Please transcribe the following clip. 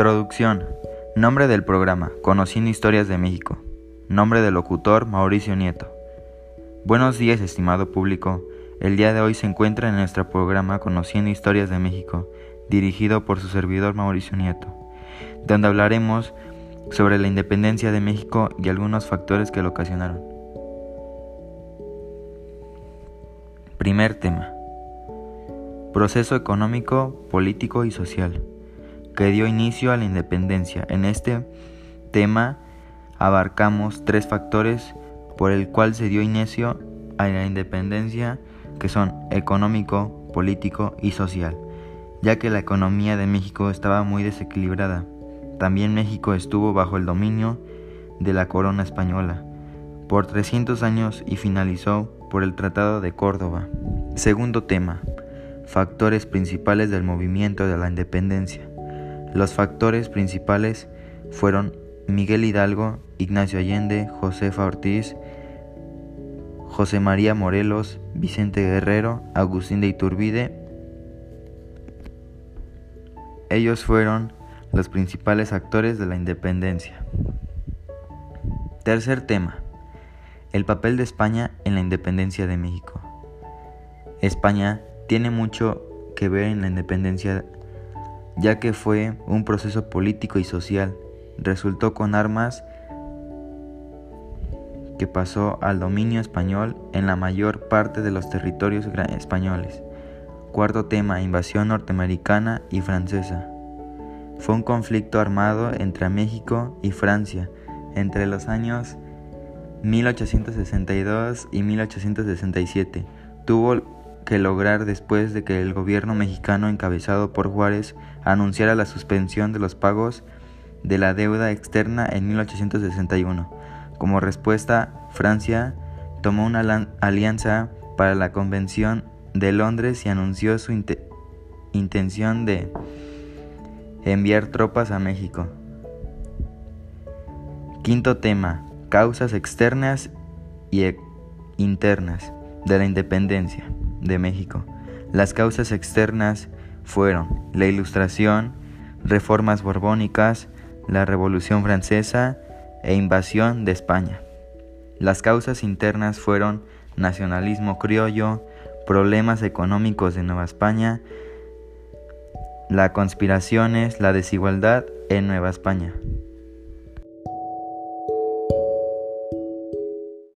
Introducción. Nombre del programa, Conociendo Historias de México. Nombre del locutor, Mauricio Nieto. Buenos días, estimado público. El día de hoy se encuentra en nuestro programa Conociendo Historias de México, dirigido por su servidor Mauricio Nieto, donde hablaremos sobre la independencia de México y algunos factores que lo ocasionaron. Primer tema. Proceso económico, político y social que dio inicio a la independencia. En este tema abarcamos tres factores por el cual se dio inicio a la independencia que son económico, político y social, ya que la economía de México estaba muy desequilibrada. También México estuvo bajo el dominio de la corona española por 300 años y finalizó por el Tratado de Córdoba. Segundo tema, factores principales del movimiento de la independencia. Los factores principales fueron Miguel Hidalgo, Ignacio Allende, Josefa Ortiz, José María Morelos, Vicente Guerrero, Agustín de Iturbide. Ellos fueron los principales actores de la independencia. Tercer tema. El papel de España en la independencia de México. España tiene mucho que ver en la independencia ya que fue un proceso político y social. Resultó con armas que pasó al dominio español en la mayor parte de los territorios españoles. Cuarto tema, invasión norteamericana y francesa. Fue un conflicto armado entre México y Francia entre los años 1862 y 1867. Tuvo que lograr después de que el gobierno mexicano encabezado por Juárez anunciara la suspensión de los pagos de la deuda externa en 1861. Como respuesta, Francia tomó una alianza para la Convención de Londres y anunció su intención de enviar tropas a México. Quinto tema, causas externas y e internas de la independencia de México. Las causas externas fueron la Ilustración, reformas borbónicas, la Revolución Francesa e invasión de España. Las causas internas fueron nacionalismo criollo, problemas económicos de Nueva España, las conspiraciones, la desigualdad en Nueva España.